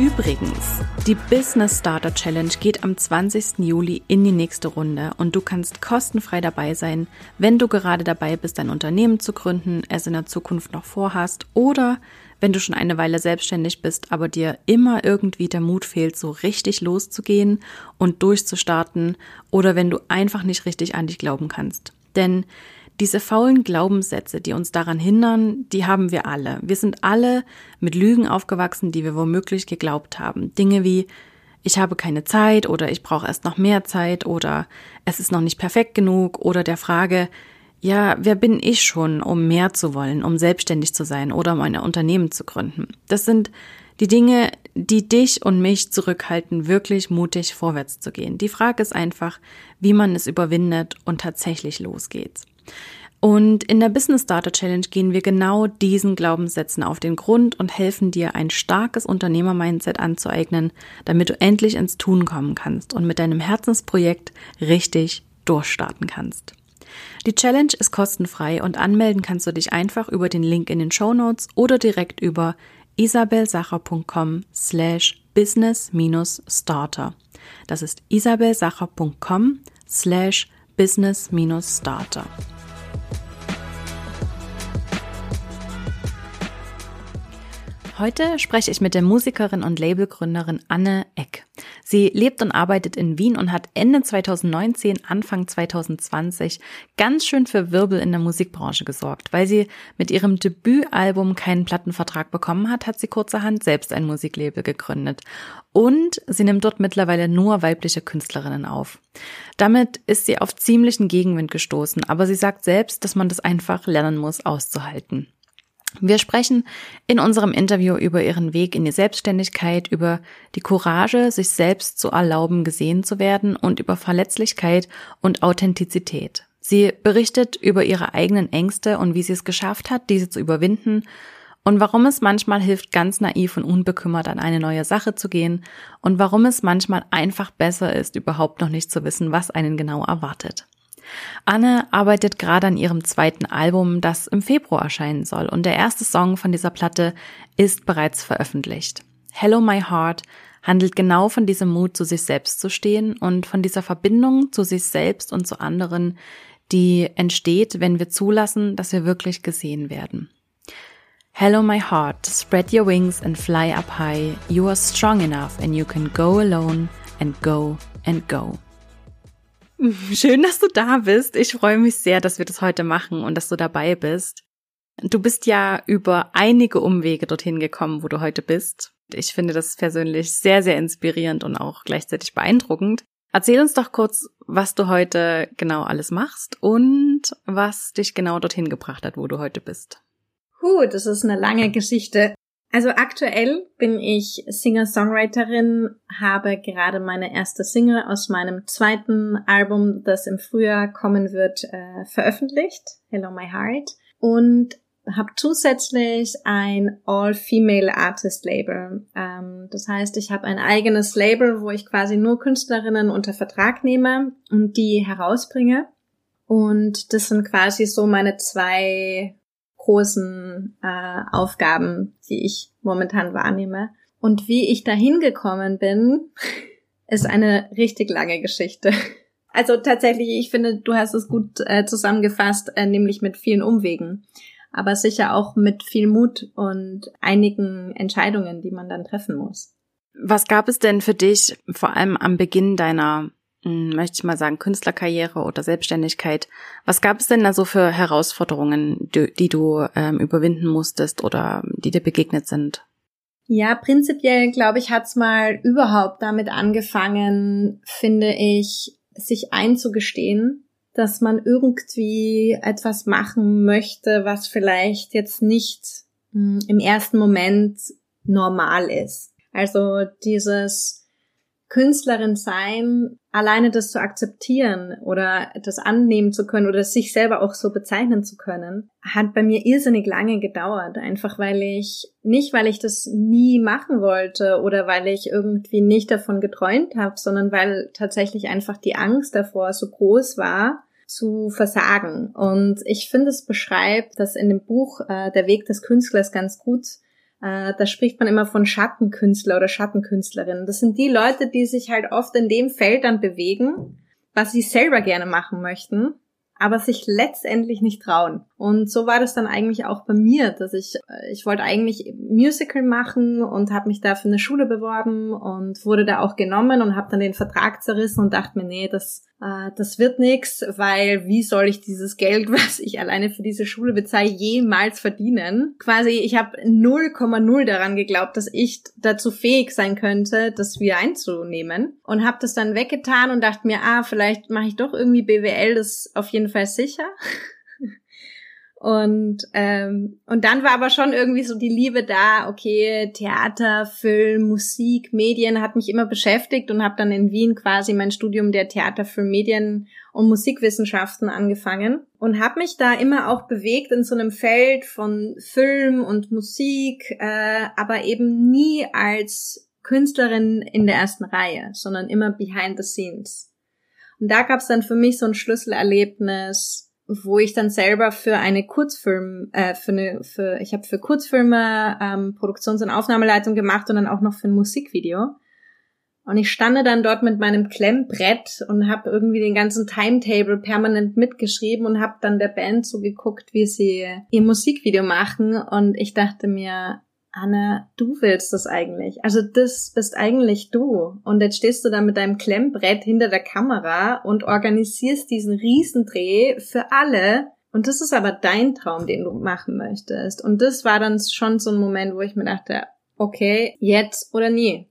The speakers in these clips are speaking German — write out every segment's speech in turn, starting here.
Übrigens, die Business Starter Challenge geht am 20. Juli in die nächste Runde und du kannst kostenfrei dabei sein, wenn du gerade dabei bist, ein Unternehmen zu gründen, es in der Zukunft noch vorhast oder wenn du schon eine Weile selbstständig bist, aber dir immer irgendwie der Mut fehlt, so richtig loszugehen und durchzustarten oder wenn du einfach nicht richtig an dich glauben kannst. Denn diese faulen Glaubenssätze, die uns daran hindern, die haben wir alle. Wir sind alle mit Lügen aufgewachsen, die wir womöglich geglaubt haben. Dinge wie ich habe keine Zeit oder ich brauche erst noch mehr Zeit oder es ist noch nicht perfekt genug oder der Frage, ja, wer bin ich schon, um mehr zu wollen, um selbstständig zu sein oder um ein Unternehmen zu gründen? Das sind die Dinge, die dich und mich zurückhalten, wirklich mutig vorwärts zu gehen. Die Frage ist einfach, wie man es überwindet und tatsächlich losgeht. Und in der Business Starter Challenge gehen wir genau diesen Glaubenssätzen auf den Grund und helfen dir, ein starkes Unternehmer-Mindset anzueignen, damit du endlich ins Tun kommen kannst und mit deinem Herzensprojekt richtig durchstarten kannst. Die Challenge ist kostenfrei und anmelden kannst du dich einfach über den Link in den Show Notes oder direkt über isabelsacher.com slash business-starter. Das ist isabelsacher.com slash business-starter. Heute spreche ich mit der Musikerin und Labelgründerin Anne Eck. Sie lebt und arbeitet in Wien und hat Ende 2019, Anfang 2020 ganz schön für Wirbel in der Musikbranche gesorgt. Weil sie mit ihrem Debütalbum keinen Plattenvertrag bekommen hat, hat sie kurzerhand selbst ein Musiklabel gegründet. Und sie nimmt dort mittlerweile nur weibliche Künstlerinnen auf. Damit ist sie auf ziemlichen Gegenwind gestoßen, aber sie sagt selbst, dass man das einfach lernen muss auszuhalten. Wir sprechen in unserem Interview über ihren Weg in die Selbstständigkeit, über die Courage, sich selbst zu erlauben, gesehen zu werden und über Verletzlichkeit und Authentizität. Sie berichtet über ihre eigenen Ängste und wie sie es geschafft hat, diese zu überwinden und warum es manchmal hilft, ganz naiv und unbekümmert an eine neue Sache zu gehen und warum es manchmal einfach besser ist, überhaupt noch nicht zu wissen, was einen genau erwartet. Anne arbeitet gerade an ihrem zweiten Album, das im Februar erscheinen soll, und der erste Song von dieser Platte ist bereits veröffentlicht. Hello My Heart handelt genau von diesem Mut, zu sich selbst zu stehen und von dieser Verbindung zu sich selbst und zu anderen, die entsteht, wenn wir zulassen, dass wir wirklich gesehen werden. Hello my heart, spread your wings and fly up high. You are strong enough and you can go alone and go and go. Schön, dass du da bist. Ich freue mich sehr, dass wir das heute machen und dass du dabei bist. Du bist ja über einige Umwege dorthin gekommen, wo du heute bist. Ich finde das persönlich sehr, sehr inspirierend und auch gleichzeitig beeindruckend. Erzähl uns doch kurz, was du heute genau alles machst und was dich genau dorthin gebracht hat, wo du heute bist. Huh, das ist eine lange Geschichte. Also aktuell bin ich Singer-Songwriterin, habe gerade meine erste Single aus meinem zweiten Album, das im Frühjahr kommen wird, äh, veröffentlicht, Hello My Heart, und habe zusätzlich ein All-Female Artist Label. Ähm, das heißt, ich habe ein eigenes Label, wo ich quasi nur Künstlerinnen unter Vertrag nehme und die herausbringe. Und das sind quasi so meine zwei großen äh, Aufgaben, die ich momentan wahrnehme. Und wie ich dahin gekommen bin, ist eine richtig lange Geschichte. Also tatsächlich, ich finde, du hast es gut äh, zusammengefasst, äh, nämlich mit vielen Umwegen, aber sicher auch mit viel Mut und einigen Entscheidungen, die man dann treffen muss. Was gab es denn für dich vor allem am Beginn deiner, möchte ich mal sagen, Künstlerkarriere oder Selbstständigkeit? Was gab es denn da so für Herausforderungen, die, die du ähm, überwinden musstest oder die dir begegnet sind? Ja, prinzipiell glaube ich, hat's mal überhaupt damit angefangen, finde ich, sich einzugestehen, dass man irgendwie etwas machen möchte, was vielleicht jetzt nicht mh, hm, im ersten Moment normal ist. Also dieses Künstlerin sein, alleine das zu akzeptieren oder das annehmen zu können oder sich selber auch so bezeichnen zu können, hat bei mir irrsinnig lange gedauert. Einfach weil ich, nicht weil ich das nie machen wollte oder weil ich irgendwie nicht davon geträumt habe, sondern weil tatsächlich einfach die Angst davor so groß war, zu versagen. Und ich finde, es beschreibt das in dem Buch äh, Der Weg des Künstlers ganz gut, äh, da spricht man immer von Schattenkünstler oder Schattenkünstlerinnen. Das sind die Leute, die sich halt oft in dem Feld dann bewegen, was sie selber gerne machen möchten aber sich letztendlich nicht trauen. Und so war das dann eigentlich auch bei mir, dass ich, äh, ich wollte eigentlich Musical machen und habe mich da für eine Schule beworben und wurde da auch genommen und habe dann den Vertrag zerrissen und dachte mir, nee, das, äh, das wird nix, weil wie soll ich dieses Geld, was ich alleine für diese Schule bezahle, jemals verdienen? Quasi, ich habe 0,0 daran geglaubt, dass ich dazu fähig sein könnte, das wieder einzunehmen und habe das dann weggetan und dachte mir, ah, vielleicht mache ich doch irgendwie BWL, das auf jeden Fall sicher. Und, ähm, und dann war aber schon irgendwie so die Liebe da, okay, Theater, Film, Musik, Medien hat mich immer beschäftigt und habe dann in Wien quasi mein Studium der Theater, Film, Medien und Musikwissenschaften angefangen und habe mich da immer auch bewegt in so einem Feld von Film und Musik, äh, aber eben nie als Künstlerin in der ersten Reihe, sondern immer behind the scenes. Und da gab es dann für mich so ein Schlüsselerlebnis, wo ich dann selber für eine Kurzfilm, äh, für eine, für, ich habe für Kurzfilme ähm, Produktions- und Aufnahmeleitung gemacht und dann auch noch für ein Musikvideo. Und ich stande dann dort mit meinem Klemmbrett und habe irgendwie den ganzen Timetable permanent mitgeschrieben und habe dann der Band so geguckt, wie sie ihr Musikvideo machen. Und ich dachte mir, Anna, du willst das eigentlich. Also das bist eigentlich du. Und jetzt stehst du da mit deinem Klemmbrett hinter der Kamera und organisierst diesen Riesendreh für alle. Und das ist aber dein Traum, den du machen möchtest. Und das war dann schon so ein Moment, wo ich mir dachte, okay, jetzt oder nie.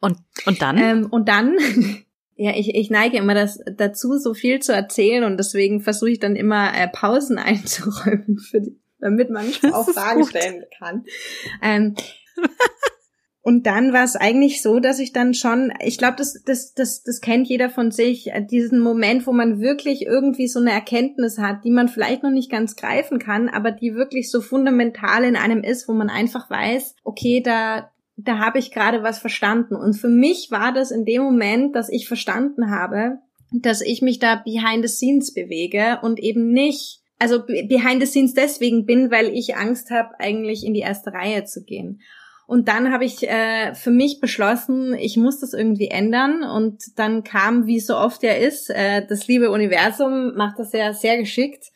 Und, und dann? Ähm, und dann, ja, ich, ich neige immer das, dazu, so viel zu erzählen und deswegen versuche ich dann immer äh, Pausen einzuräumen für die, damit man auch Fragen gut. stellen kann. Ähm, und dann war es eigentlich so, dass ich dann schon, ich glaube, das, das, das, das kennt jeder von sich, äh, diesen Moment, wo man wirklich irgendwie so eine Erkenntnis hat, die man vielleicht noch nicht ganz greifen kann, aber die wirklich so fundamental in einem ist, wo man einfach weiß, okay, da, da habe ich gerade was verstanden. Und für mich war das in dem Moment, dass ich verstanden habe, dass ich mich da behind the scenes bewege und eben nicht also behind the scenes deswegen bin, weil ich Angst habe, eigentlich in die erste Reihe zu gehen. Und dann habe ich äh, für mich beschlossen, ich muss das irgendwie ändern. Und dann kam, wie so oft ja ist, äh, das liebe Universum macht das ja sehr geschickt.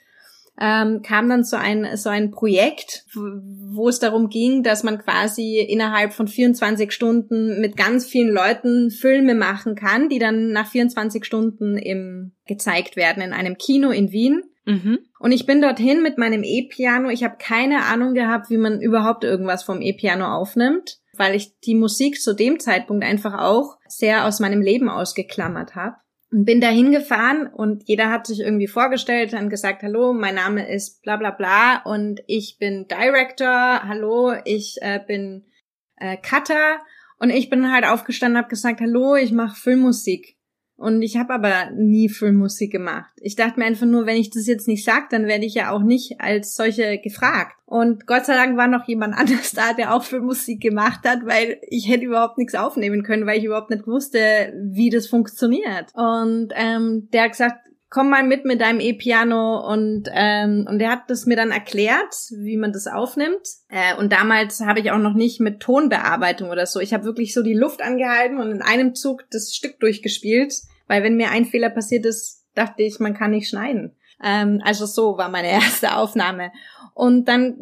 Ähm, kam dann so ein so ein Projekt, wo es darum ging, dass man quasi innerhalb von 24 Stunden mit ganz vielen Leuten Filme machen kann, die dann nach 24 Stunden im gezeigt werden in einem Kino in Wien. Mhm. Und ich bin dorthin mit meinem E-Piano. Ich habe keine Ahnung gehabt, wie man überhaupt irgendwas vom E-Piano aufnimmt, weil ich die Musik zu dem Zeitpunkt einfach auch sehr aus meinem Leben ausgeklammert habe. Und bin da hingefahren und jeder hat sich irgendwie vorgestellt und gesagt, hallo, mein Name ist bla bla bla und ich bin Director, hallo, ich äh, bin äh, Cutter und ich bin halt aufgestanden und habe gesagt, hallo, ich mache Filmmusik. Und ich habe aber nie Filmmusik gemacht. Ich dachte mir einfach nur, wenn ich das jetzt nicht sage, dann werde ich ja auch nicht als solche gefragt. Und Gott sei Dank war noch jemand anders da, der auch Filmmusik gemacht hat, weil ich hätte überhaupt nichts aufnehmen können, weil ich überhaupt nicht wusste, wie das funktioniert. Und ähm, der hat gesagt, komm mal mit mit deinem E-Piano und ähm, und er hat das mir dann erklärt, wie man das aufnimmt. Äh, und damals habe ich auch noch nicht mit Tonbearbeitung oder so. Ich habe wirklich so die Luft angehalten und in einem Zug das Stück durchgespielt, weil wenn mir ein Fehler passiert ist, dachte ich, man kann nicht schneiden. Ähm, also so war meine erste Aufnahme. Und dann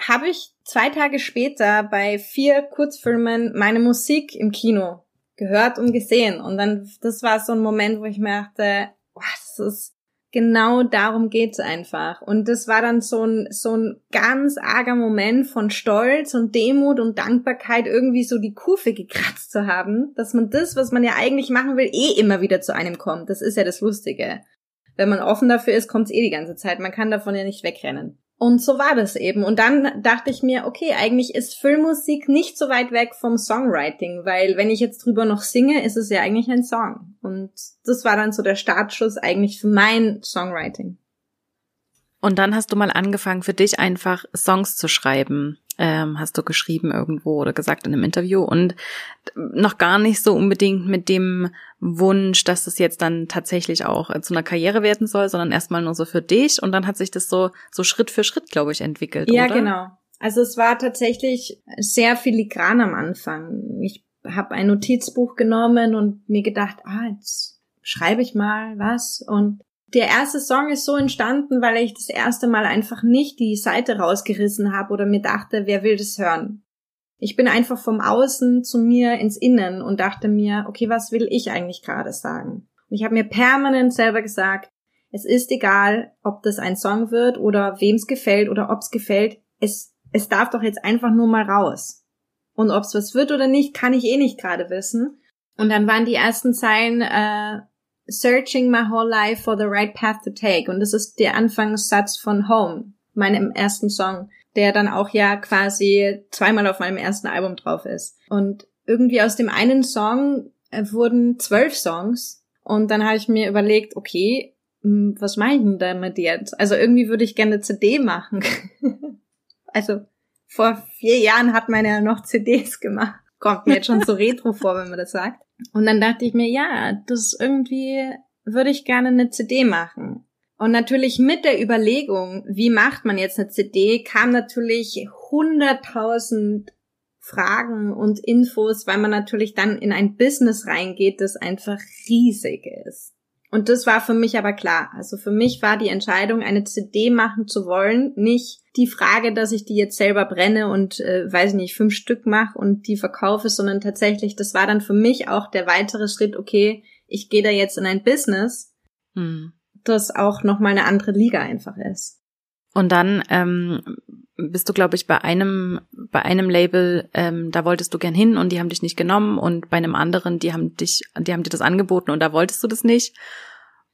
habe ich zwei Tage später bei vier Kurzfilmen meine Musik im Kino gehört und gesehen. Und dann, das war so ein Moment, wo ich mir dachte, oh, das ist genau darum geht's einfach. Und das war dann so ein, so ein ganz arger Moment von Stolz und Demut und Dankbarkeit, irgendwie so die Kurve gekratzt zu haben, dass man das, was man ja eigentlich machen will, eh immer wieder zu einem kommt. Das ist ja das Lustige. Wenn man offen dafür ist, kommt's eh die ganze Zeit. Man kann davon ja nicht wegrennen. Und so war das eben. Und dann dachte ich mir, okay, eigentlich ist Filmmusik nicht so weit weg vom Songwriting, weil wenn ich jetzt drüber noch singe, ist es ja eigentlich ein Song. Und das war dann so der Startschuss eigentlich für mein Songwriting. Und dann hast du mal angefangen, für dich einfach Songs zu schreiben ähm, hast du geschrieben irgendwo oder gesagt in einem Interview und noch gar nicht so unbedingt mit dem Wunsch, dass das jetzt dann tatsächlich auch zu einer Karriere werden soll, sondern erstmal nur so für dich und dann hat sich das so so Schritt für Schritt, glaube ich, entwickelt. Ja, oder? genau. Also es war tatsächlich sehr filigran am Anfang. Ich habe ein Notizbuch genommen und mir gedacht, ah, jetzt schreibe ich mal was und der erste Song ist so entstanden, weil ich das erste Mal einfach nicht die Seite rausgerissen habe oder mir dachte, wer will das hören? Ich bin einfach vom Außen zu mir ins Innen und dachte mir, okay, was will ich eigentlich gerade sagen? Und ich habe mir permanent selber gesagt, es ist egal, ob das ein Song wird oder wem es gefällt oder ob es gefällt. Es, es darf doch jetzt einfach nur mal raus. Und ob es was wird oder nicht, kann ich eh nicht gerade wissen. Und dann waren die ersten Zeilen, äh, Searching my whole life for the right path to take. Und das ist der Anfangssatz von Home, meinem ersten Song, der dann auch ja quasi zweimal auf meinem ersten Album drauf ist. Und irgendwie aus dem einen Song äh, wurden zwölf Songs. Und dann habe ich mir überlegt, okay, hm, was mache ich denn damit jetzt? Also irgendwie würde ich gerne CD machen. also vor vier Jahren hat man ja noch CDs gemacht. Kommt mir jetzt schon so retro vor, wenn man das sagt. Und dann dachte ich mir, ja, das irgendwie würde ich gerne eine CD machen. Und natürlich mit der Überlegung, wie macht man jetzt eine CD, kam natürlich hunderttausend Fragen und Infos, weil man natürlich dann in ein Business reingeht, das einfach riesig ist. Und das war für mich aber klar. Also für mich war die Entscheidung, eine CD machen zu wollen, nicht die Frage, dass ich die jetzt selber brenne und äh, weiß nicht, fünf Stück mache und die verkaufe, sondern tatsächlich, das war dann für mich auch der weitere Schritt, okay, ich gehe da jetzt in ein Business, hm. das auch nochmal eine andere Liga einfach ist. Und dann ähm, bist du, glaube ich, bei einem, bei einem Label, ähm, da wolltest du gern hin und die haben dich nicht genommen und bei einem anderen, die haben dich, die haben dir das angeboten und da wolltest du das nicht.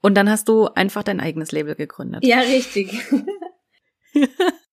Und dann hast du einfach dein eigenes Label gegründet. Ja, richtig.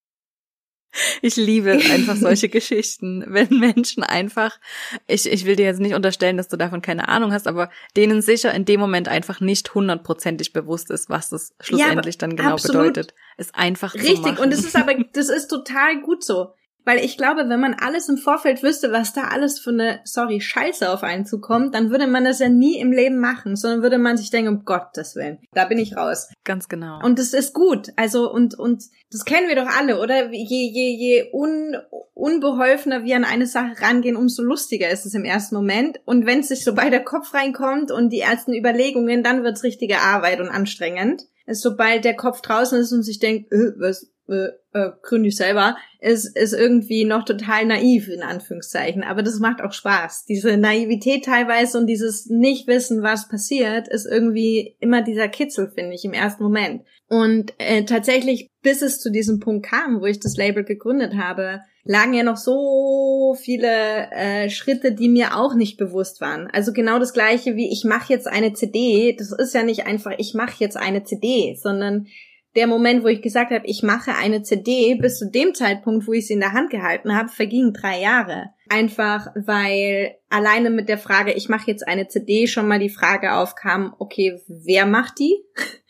Ich liebe einfach solche Geschichten, wenn Menschen einfach, ich, ich will dir jetzt nicht unterstellen, dass du davon keine Ahnung hast, aber denen sicher in dem Moment einfach nicht hundertprozentig bewusst ist, was das schlussendlich ja, dann genau bedeutet, ist einfach Richtig, und es ist aber, das ist total gut so. Weil ich glaube, wenn man alles im Vorfeld wüsste, was da alles für eine, sorry, Scheiße auf einen zukommt, dann würde man das ja nie im Leben machen, sondern würde man sich denken, um Gottes Willen, da bin ich raus. Ganz genau. Und das ist gut. Also, und, und das kennen wir doch alle, oder? Je, je, je un, unbeholfener wir an eine Sache rangehen, umso lustiger ist es im ersten Moment. Und wenn es sich so bei der Kopf reinkommt und die ersten Überlegungen, dann wird's richtige Arbeit und anstrengend. Sobald der Kopf draußen ist und sich denkt, äh, was, äh, äh, gründe ich selber, ist, ist irgendwie noch total naiv, in Anführungszeichen. Aber das macht auch Spaß. Diese Naivität teilweise und dieses Nicht-Wissen, was passiert, ist irgendwie immer dieser Kitzel, finde ich, im ersten Moment. Und äh, tatsächlich, bis es zu diesem Punkt kam, wo ich das Label gegründet habe, lagen ja noch so viele äh, Schritte, die mir auch nicht bewusst waren. Also genau das gleiche wie ich mache jetzt eine CD. Das ist ja nicht einfach, ich mache jetzt eine CD, sondern der Moment, wo ich gesagt habe, ich mache eine CD, bis zu dem Zeitpunkt, wo ich sie in der Hand gehalten habe, vergingen drei Jahre. Einfach weil alleine mit der Frage, ich mache jetzt eine CD, schon mal die Frage aufkam, okay, wer macht die?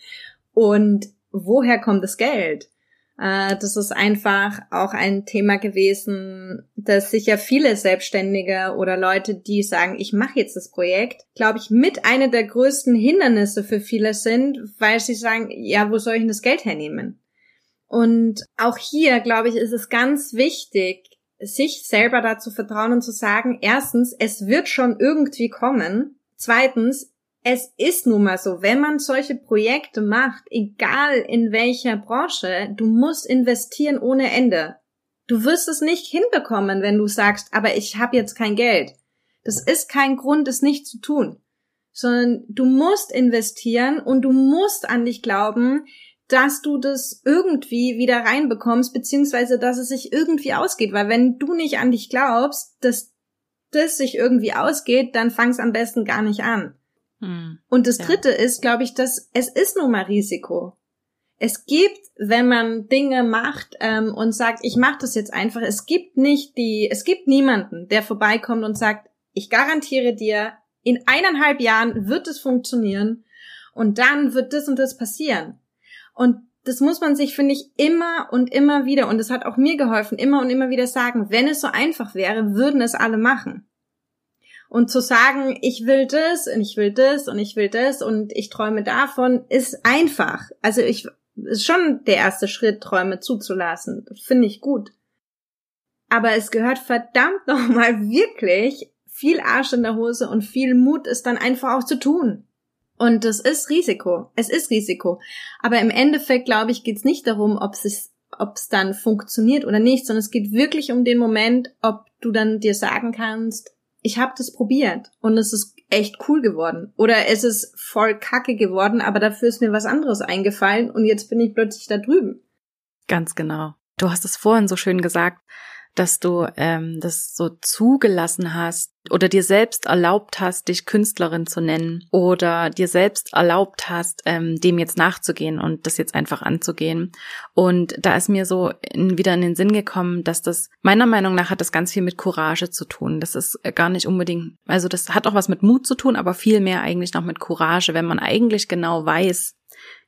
Und woher kommt das Geld? Äh, das ist einfach auch ein Thema gewesen, dass sicher viele Selbstständige oder Leute, die sagen, ich mache jetzt das Projekt, glaube ich, mit einer der größten Hindernisse für viele sind, weil sie sagen, ja, wo soll ich denn das Geld hernehmen? Und auch hier, glaube ich, ist es ganz wichtig, sich selber dazu vertrauen und zu sagen, erstens, es wird schon irgendwie kommen. Zweitens, es ist nun mal so, wenn man solche Projekte macht, egal in welcher Branche, du musst investieren ohne Ende. Du wirst es nicht hinbekommen, wenn du sagst, aber ich habe jetzt kein Geld. Das ist kein Grund, es nicht zu tun, sondern du musst investieren und du musst an dich glauben, dass du das irgendwie wieder reinbekommst, beziehungsweise dass es sich irgendwie ausgeht, weil wenn du nicht an dich glaubst, dass das sich irgendwie ausgeht, dann fang's am besten gar nicht an. Hm. Und das dritte ja. ist, glaube ich, dass es ist nun mal Risiko. Es gibt, wenn man Dinge macht ähm, und sagt, ich mache das jetzt einfach, es gibt nicht die, es gibt niemanden, der vorbeikommt und sagt, ich garantiere dir, in eineinhalb Jahren wird es funktionieren und dann wird das und das passieren. Und das muss man sich, finde ich, immer und immer wieder, und das hat auch mir geholfen, immer und immer wieder sagen, wenn es so einfach wäre, würden es alle machen. Und zu sagen, ich will das und ich will das und ich will das und ich träume davon, ist einfach. Also ich, ist schon der erste Schritt, Träume zuzulassen. Finde ich gut. Aber es gehört verdammt nochmal wirklich viel Arsch in der Hose und viel Mut, es dann einfach auch zu tun. Und das ist Risiko. Es ist Risiko. Aber im Endeffekt, glaube ich, geht es nicht darum, ob es ob es dann funktioniert oder nicht, sondern es geht wirklich um den Moment, ob du dann dir sagen kannst, ich habe das probiert und es ist echt cool geworden. Oder es ist voll kacke geworden, aber dafür ist mir was anderes eingefallen und jetzt bin ich plötzlich da drüben. Ganz genau. Du hast es vorhin so schön gesagt, dass du ähm, das so zugelassen hast oder dir selbst erlaubt hast, dich Künstlerin zu nennen oder dir selbst erlaubt hast, ähm, dem jetzt nachzugehen und das jetzt einfach anzugehen. Und da ist mir so in, wieder in den Sinn gekommen, dass das meiner Meinung nach hat das ganz viel mit Courage zu tun. Das ist gar nicht unbedingt, also das hat auch was mit Mut zu tun, aber viel mehr eigentlich noch mit Courage, wenn man eigentlich genau weiß,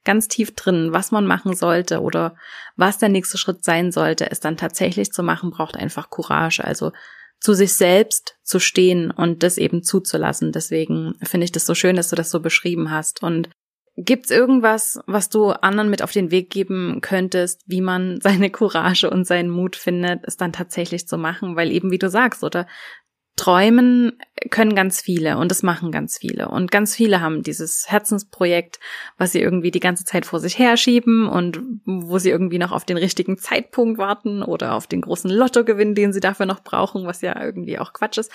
ganz tief drin, was man machen sollte oder was der nächste Schritt sein sollte, es dann tatsächlich zu machen, braucht einfach Courage. Also zu sich selbst zu stehen und das eben zuzulassen. Deswegen finde ich das so schön, dass du das so beschrieben hast. Und gibt's irgendwas, was du anderen mit auf den Weg geben könntest, wie man seine Courage und seinen Mut findet, es dann tatsächlich zu machen? Weil eben, wie du sagst, oder Träumen können ganz viele und das machen ganz viele. Und ganz viele haben dieses Herzensprojekt, was sie irgendwie die ganze Zeit vor sich herschieben und wo sie irgendwie noch auf den richtigen Zeitpunkt warten oder auf den großen Lottogewinn, den sie dafür noch brauchen, was ja irgendwie auch Quatsch ist.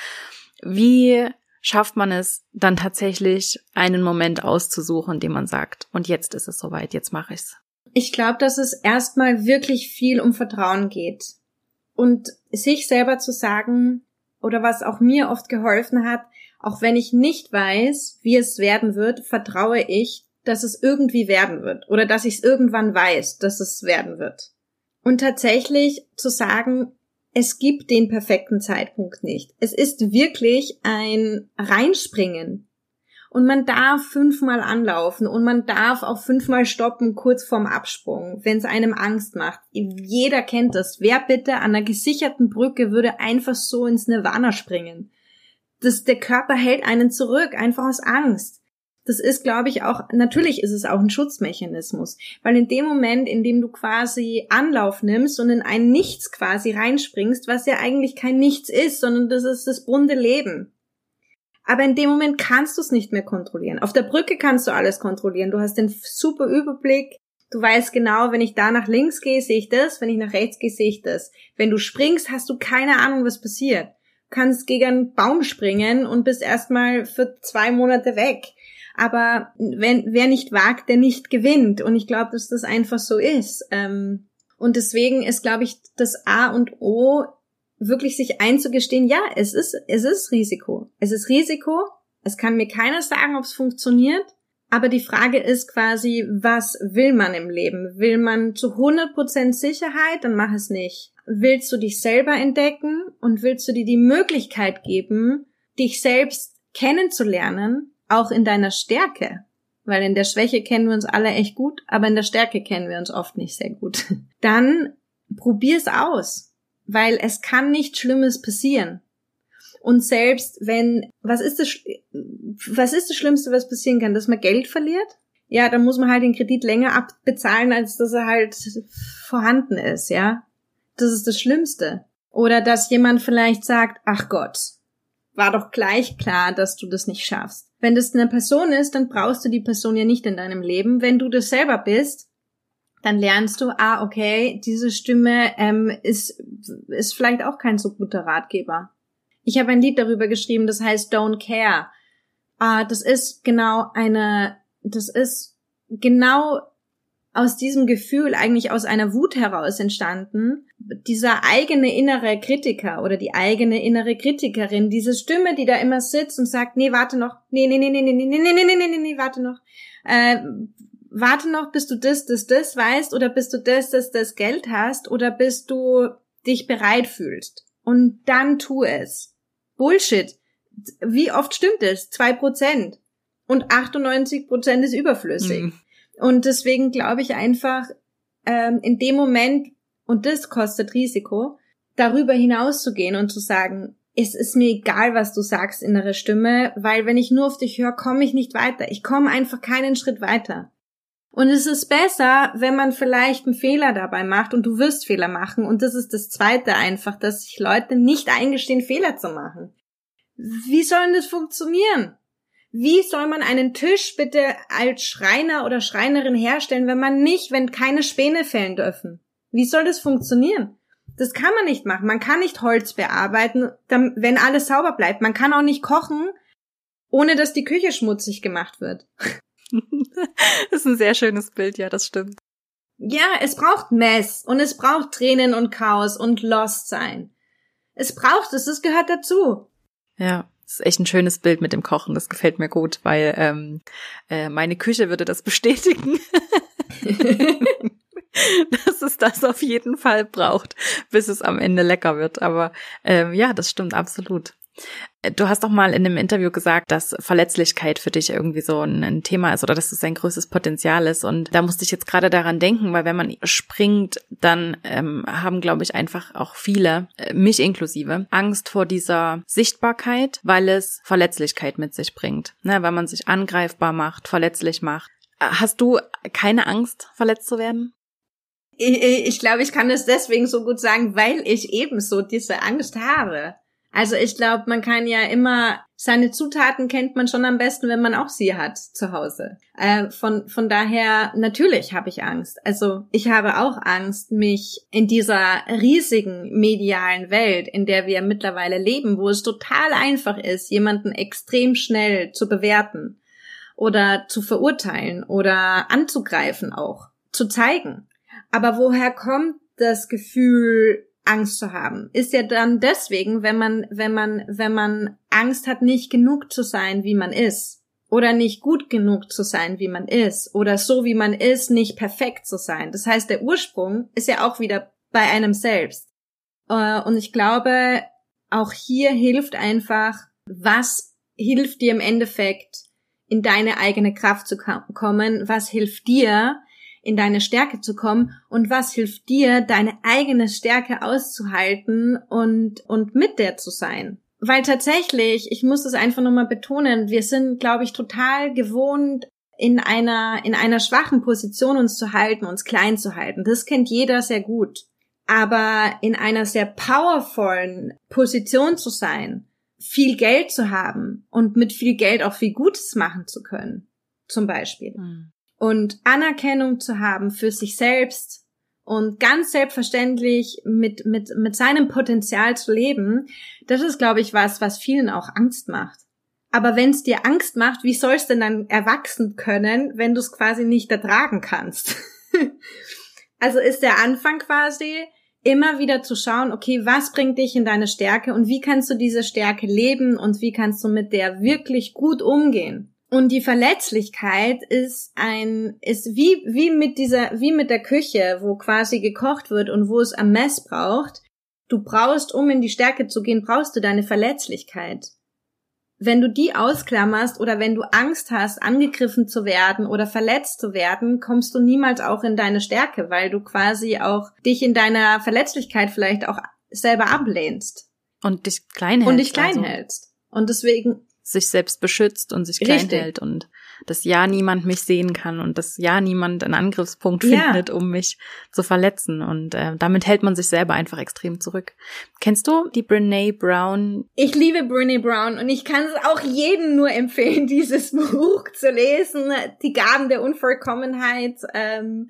Wie schafft man es dann tatsächlich, einen Moment auszusuchen, in dem man sagt, und jetzt ist es soweit, jetzt mache ich's? Ich glaube, dass es erstmal wirklich viel um Vertrauen geht. Und sich selber zu sagen, oder was auch mir oft geholfen hat, auch wenn ich nicht weiß, wie es werden wird, vertraue ich, dass es irgendwie werden wird oder dass ich es irgendwann weiß, dass es werden wird. Und tatsächlich zu sagen, es gibt den perfekten Zeitpunkt nicht. Es ist wirklich ein Reinspringen. Und man darf fünfmal anlaufen und man darf auch fünfmal stoppen kurz vorm Absprung, wenn es einem Angst macht. Jeder kennt das. Wer bitte an einer gesicherten Brücke würde einfach so ins Nirvana springen? Das, der Körper hält einen zurück, einfach aus Angst. Das ist, glaube ich, auch, natürlich ist es auch ein Schutzmechanismus, weil in dem Moment, in dem du quasi Anlauf nimmst und in ein Nichts quasi reinspringst, was ja eigentlich kein Nichts ist, sondern das ist das bunte Leben aber in dem Moment kannst du es nicht mehr kontrollieren. Auf der Brücke kannst du alles kontrollieren. Du hast den super Überblick. Du weißt genau, wenn ich da nach links gehe, sehe ich das. Wenn ich nach rechts gehe, sehe ich das. Wenn du springst, hast du keine Ahnung, was passiert. Du kannst gegen einen Baum springen und bist erstmal für zwei Monate weg. Aber wenn, wer nicht wagt, der nicht gewinnt. Und ich glaube, dass das einfach so ist. Ähm, und deswegen ist, glaube ich, das A und O wirklich sich einzugestehen, ja, es ist, es ist Risiko. Es ist Risiko. Es kann mir keiner sagen, ob es funktioniert. Aber die Frage ist quasi, was will man im Leben? Will man zu 100% Sicherheit? Dann mach es nicht. Willst du dich selber entdecken und willst du dir die Möglichkeit geben, dich selbst kennenzulernen, auch in deiner Stärke? weil in der Schwäche kennen wir uns alle echt gut, aber in der Stärke kennen wir uns oft nicht sehr gut. Dann probier's aus, weil es kann nichts Schlimmes passieren. Und selbst wenn, was ist das, was ist das Schlimmste, was passieren kann, dass man Geld verliert? Ja, dann muss man halt den Kredit länger abbezahlen, als dass er halt vorhanden ist, ja. Das ist das Schlimmste. Oder dass jemand vielleicht sagt, ach Gott, war doch gleich klar, dass du das nicht schaffst. Wenn das eine Person ist, dann brauchst du die Person ja nicht in deinem Leben. Wenn du das selber bist, dann lernst du, ah, okay, diese Stimme ähm, ist, ist vielleicht auch kein so guter Ratgeber. Ich habe ein Lied darüber geschrieben, das heißt Don't Care. Ah, das ist genau eine, das ist genau aus diesem Gefühl, eigentlich aus einer Wut heraus entstanden, dieser eigene innere Kritiker oder die eigene innere Kritikerin, diese Stimme, die da immer sitzt und sagt, nee, warte noch, nee, nee, nee, nee, nee, nee, nee, nee, nee, nee, nee, nee, warte noch, äh, warte noch, bis du das, das, das weißt oder bis du das, das, das Geld hast oder bis du dich bereit fühlst. Und dann tu es. Bullshit. Wie oft stimmt es? Zwei Prozent. Und 98 Prozent ist überflüssig. Mhm. Und deswegen glaube ich einfach, ähm, in dem Moment, und das kostet Risiko, darüber hinauszugehen und zu sagen, es ist mir egal, was du sagst, innere Stimme, weil wenn ich nur auf dich höre, komme ich nicht weiter. Ich komme einfach keinen Schritt weiter. Und es ist besser, wenn man vielleicht einen Fehler dabei macht und du wirst Fehler machen. Und das ist das Zweite einfach, dass sich Leute nicht eingestehen, Fehler zu machen. Wie soll das funktionieren? Wie soll man einen Tisch bitte als Schreiner oder Schreinerin herstellen, wenn man nicht, wenn keine Späne fällen dürfen? Wie soll das funktionieren? Das kann man nicht machen. Man kann nicht Holz bearbeiten, wenn alles sauber bleibt. Man kann auch nicht kochen, ohne dass die Küche schmutzig gemacht wird. das ist ein sehr schönes Bild, ja, das stimmt. Ja, es braucht Mess und es braucht Tränen und Chaos und Lost sein. Es braucht es, es gehört dazu. Ja. Das ist echt ein schönes Bild mit dem Kochen. Das gefällt mir gut, weil ähm, äh, meine Küche würde das bestätigen. dass es das auf jeden Fall braucht, bis es am Ende lecker wird. Aber ähm, ja, das stimmt absolut. Du hast doch mal in einem Interview gesagt, dass Verletzlichkeit für dich irgendwie so ein, ein, Thema ist oder dass es ein größtes Potenzial ist. Und da musste ich jetzt gerade daran denken, weil wenn man springt, dann ähm, haben, glaube ich, einfach auch viele, äh, mich inklusive, Angst vor dieser Sichtbarkeit, weil es Verletzlichkeit mit sich bringt. Ne, weil man sich angreifbar macht, verletzlich macht. Hast du keine Angst, verletzt zu werden? Ich, ich glaube, ich kann es deswegen so gut sagen, weil ich ebenso diese Angst habe. Also ich glaube, man kann ja immer, seine Zutaten kennt man schon am besten, wenn man auch sie hat zu Hause. Äh, von, von daher, natürlich habe ich Angst. Also ich habe auch Angst, mich in dieser riesigen medialen Welt, in der wir mittlerweile leben, wo es total einfach ist, jemanden extrem schnell zu bewerten oder zu verurteilen oder anzugreifen auch, zu zeigen. Aber woher kommt das Gefühl, Angst zu haben. Ist ja dann deswegen, wenn man, wenn man, wenn man Angst hat, nicht genug zu sein, wie man ist. Oder nicht gut genug zu sein, wie man ist. Oder so, wie man ist, nicht perfekt zu sein. Das heißt, der Ursprung ist ja auch wieder bei einem selbst. Äh, und ich glaube, auch hier hilft einfach, was hilft dir im Endeffekt, in deine eigene Kraft zu kommen? Was hilft dir, in deine Stärke zu kommen und was hilft dir, deine eigene Stärke auszuhalten und, und mit der zu sein. Weil tatsächlich, ich muss es einfach nochmal betonen, wir sind, glaube ich, total gewohnt, in einer, in einer schwachen Position uns zu halten, uns klein zu halten. Das kennt jeder sehr gut. Aber in einer sehr powervollen Position zu sein, viel Geld zu haben und mit viel Geld auch viel Gutes machen zu können, zum Beispiel. Mhm und Anerkennung zu haben für sich selbst und ganz selbstverständlich mit, mit, mit seinem Potenzial zu leben, das ist, glaube ich, was, was vielen auch Angst macht. Aber wenn es dir Angst macht, wie soll es denn dann erwachsen können, wenn du es quasi nicht ertragen kannst? also ist der Anfang quasi immer wieder zu schauen, okay, was bringt dich in deine Stärke und wie kannst du diese Stärke leben und wie kannst du mit der wirklich gut umgehen? Und die Verletzlichkeit ist ein, ist wie, wie mit dieser, wie mit der Küche, wo quasi gekocht wird und wo es am Mess braucht. Du brauchst, um in die Stärke zu gehen, brauchst du deine Verletzlichkeit. wenn du die ausklammerst oder wenn du Angst hast, angegriffen zu werden oder verletzt zu werden, kommst du niemals auch in deine Stärke, weil du quasi auch dich in deiner Verletzlichkeit vielleicht auch selber ablehnst. Und dich klein hältst. Und dich klein also hältst. Und deswegen. Sich selbst beschützt und sich klein Richtig. hält und dass ja niemand mich sehen kann und dass ja niemand einen Angriffspunkt ja. findet, um mich zu verletzen. Und äh, damit hält man sich selber einfach extrem zurück. Kennst du die Brene Brown? Ich liebe Brene Brown und ich kann es auch jedem nur empfehlen, dieses Buch zu lesen. Die Gaben der Unvollkommenheit. Ähm,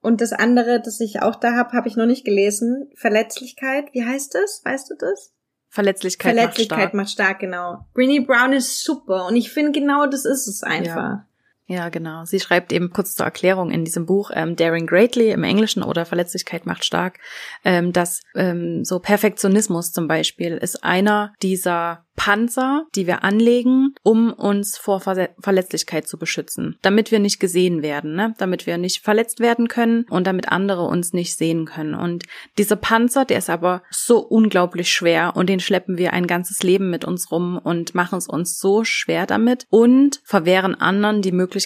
und das andere, das ich auch da habe, habe ich noch nicht gelesen. Verletzlichkeit, wie heißt das? Weißt du das? Verletzlichkeit, Verletzlichkeit macht stark. macht stark, genau. Brené Brown ist super und ich finde genau das ist es einfach. Ja. Ja, genau. Sie schreibt eben kurz zur Erklärung in diesem Buch ähm, Daring Greatly im Englischen oder Verletzlichkeit macht stark, ähm, dass ähm, so Perfektionismus zum Beispiel ist einer dieser Panzer, die wir anlegen, um uns vor Ver Verletzlichkeit zu beschützen, damit wir nicht gesehen werden, ne? damit wir nicht verletzt werden können und damit andere uns nicht sehen können. Und dieser Panzer, der ist aber so unglaublich schwer und den schleppen wir ein ganzes Leben mit uns rum und machen es uns so schwer damit und verwehren anderen die Möglichkeit,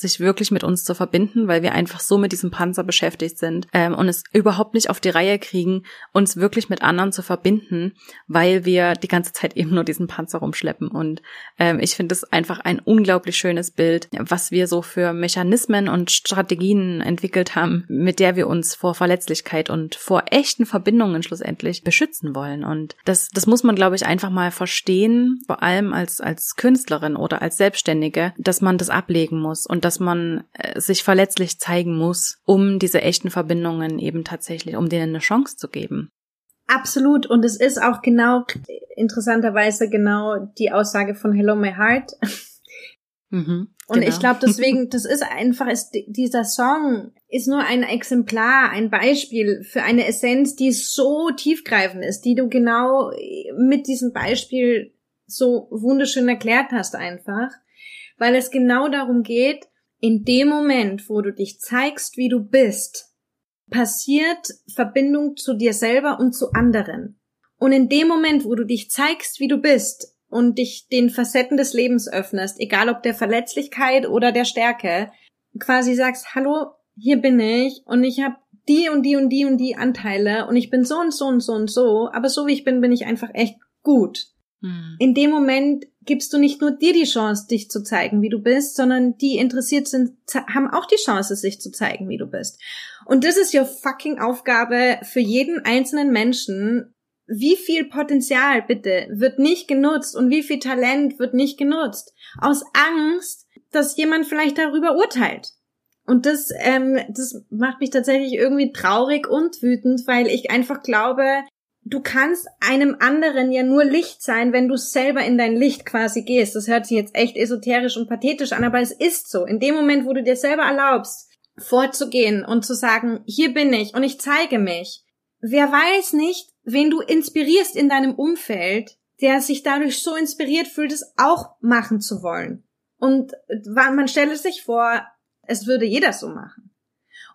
sich wirklich mit uns zu verbinden, weil wir einfach so mit diesem Panzer beschäftigt sind ähm, und es überhaupt nicht auf die Reihe kriegen, uns wirklich mit anderen zu verbinden, weil wir die ganze Zeit eben nur diesen diesen Panzer rumschleppen. Und ähm, ich finde es einfach ein unglaublich schönes Bild, was wir so für Mechanismen und Strategien entwickelt haben, mit der wir uns vor Verletzlichkeit und vor echten Verbindungen schlussendlich beschützen wollen. Und das, das muss man, glaube ich, einfach mal verstehen, vor allem als, als Künstlerin oder als Selbstständige, dass man das ablegen muss und dass man äh, sich verletzlich zeigen muss, um diese echten Verbindungen eben tatsächlich, um denen eine Chance zu geben. Absolut. Und es ist auch genau, interessanterweise genau die Aussage von Hello My Heart. Mhm, und genau. ich glaube deswegen, das ist einfach, ist, dieser Song ist nur ein Exemplar, ein Beispiel für eine Essenz, die so tiefgreifend ist, die du genau mit diesem Beispiel so wunderschön erklärt hast einfach, weil es genau darum geht, in dem Moment, wo du dich zeigst, wie du bist, passiert Verbindung zu dir selber und zu anderen. Und in dem Moment, wo du dich zeigst, wie du bist und dich den Facetten des Lebens öffnest, egal ob der Verletzlichkeit oder der Stärke, quasi sagst, hallo, hier bin ich und ich habe die und die und die und die Anteile und ich bin so und so und so und so, aber so wie ich bin, bin ich einfach echt gut. Hm. In dem Moment gibst du nicht nur dir die Chance, dich zu zeigen, wie du bist, sondern die interessiert sind, haben auch die Chance, sich zu zeigen, wie du bist. Und das ist ja fucking Aufgabe für jeden einzelnen Menschen. Wie viel Potenzial bitte wird nicht genutzt und wie viel Talent wird nicht genutzt? Aus Angst, dass jemand vielleicht darüber urteilt. Und das, ähm, das macht mich tatsächlich irgendwie traurig und wütend, weil ich einfach glaube, du kannst einem anderen ja nur Licht sein, wenn du selber in dein Licht quasi gehst. Das hört sich jetzt echt esoterisch und pathetisch an, aber es ist so. In dem Moment, wo du dir selber erlaubst, vorzugehen und zu sagen, hier bin ich und ich zeige mich. Wer weiß nicht, wen du inspirierst in deinem Umfeld, der sich dadurch so inspiriert fühlt, es auch machen zu wollen. Und man stelle sich vor, es würde jeder so machen.